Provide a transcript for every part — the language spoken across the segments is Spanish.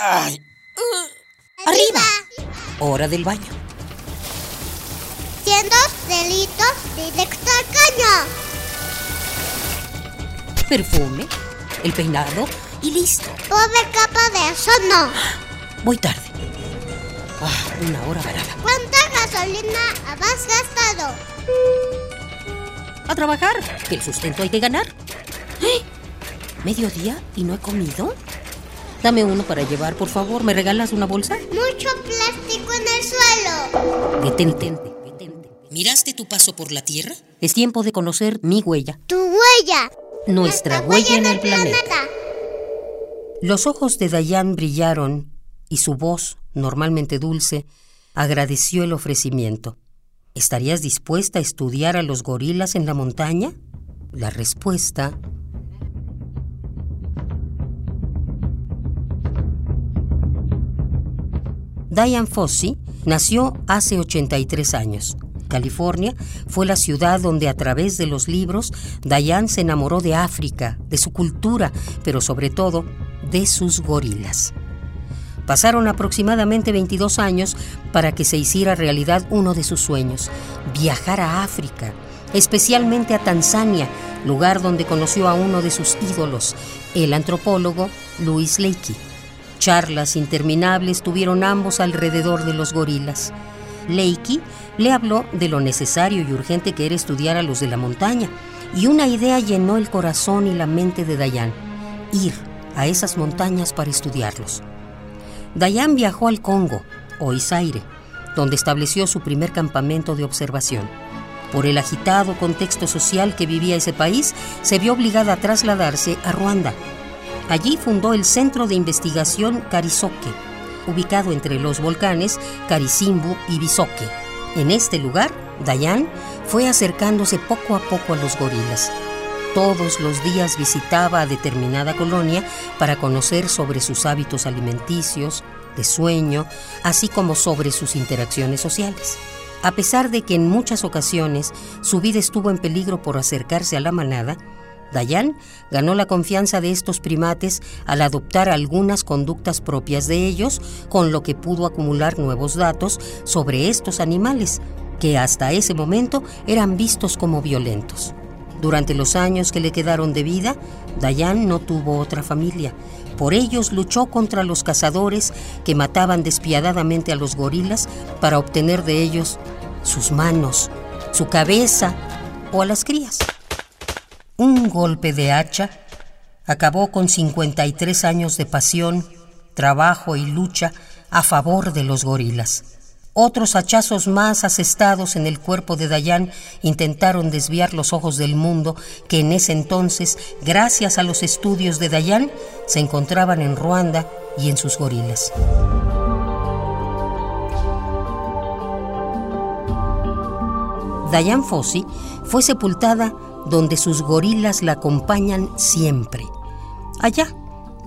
Ay. Arriba. Hora del baño. Siendo delitos directo al caño. Perfume, el peinado y listo. Pobre capa de eso no. Voy tarde. Ah, una hora varada. ¿Cuánta gasolina has gastado? A trabajar, que el sustento hay que ganar. ¡Eh! ¿Mediodía y no he comido? Dame uno para llevar, por favor. ¿Me regalas una bolsa? Mucho plástico en el suelo. Detente. detente. ¿Miraste tu paso por la Tierra? Es tiempo de conocer mi huella. Tu huella. Nuestra huella en el planeta. Los ojos de Dayan brillaron y su voz, normalmente dulce, agradeció el ofrecimiento. ¿Estarías dispuesta a estudiar a los gorilas en la montaña? La respuesta Diane Fossey nació hace 83 años. California fue la ciudad donde a través de los libros Diane se enamoró de África, de su cultura, pero sobre todo de sus gorilas. Pasaron aproximadamente 22 años para que se hiciera realidad uno de sus sueños, viajar a África, especialmente a Tanzania, lugar donde conoció a uno de sus ídolos, el antropólogo Louis Leakey. Charlas interminables tuvieron ambos alrededor de los gorilas. Leakey le habló de lo necesario y urgente que era estudiar a los de la montaña, y una idea llenó el corazón y la mente de Dayan, ir a esas montañas para estudiarlos. Dayan viajó al Congo, o Isaire, donde estableció su primer campamento de observación. Por el agitado contexto social que vivía ese país, se vio obligada a trasladarse a Ruanda, Allí fundó el Centro de Investigación Carizoque, ubicado entre los volcanes Carisimbu y Bisoque. En este lugar, Dayan fue acercándose poco a poco a los gorilas. Todos los días visitaba a determinada colonia para conocer sobre sus hábitos alimenticios, de sueño, así como sobre sus interacciones sociales. A pesar de que en muchas ocasiones su vida estuvo en peligro por acercarse a la manada, Dayan ganó la confianza de estos primates al adoptar algunas conductas propias de ellos, con lo que pudo acumular nuevos datos sobre estos animales, que hasta ese momento eran vistos como violentos. Durante los años que le quedaron de vida, Dayan no tuvo otra familia. Por ellos luchó contra los cazadores que mataban despiadadamente a los gorilas para obtener de ellos sus manos, su cabeza o a las crías. Un golpe de hacha acabó con 53 años de pasión, trabajo y lucha a favor de los gorilas. Otros hachazos más asestados en el cuerpo de Dayan intentaron desviar los ojos del mundo que en ese entonces, gracias a los estudios de Dayan, se encontraban en Ruanda y en sus gorilas. Dayan Fossi fue sepultada donde sus gorilas la acompañan siempre. Allá,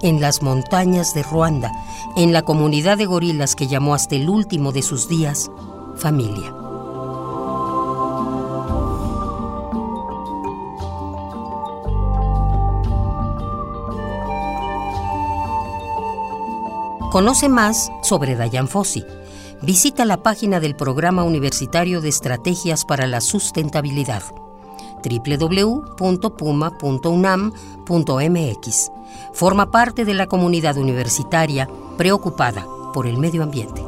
en las montañas de Ruanda, en la comunidad de gorilas que llamó hasta el último de sus días familia. Conoce más sobre Dayan Fossi. Visita la página del Programa Universitario de Estrategias para la Sustentabilidad www.puma.unam.mx. Forma parte de la comunidad universitaria preocupada por el medio ambiente.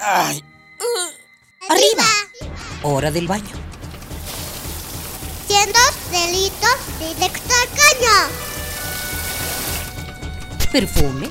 Ay. Arriba. Hora del baño. Siendo delitos directo al caño. Perfume,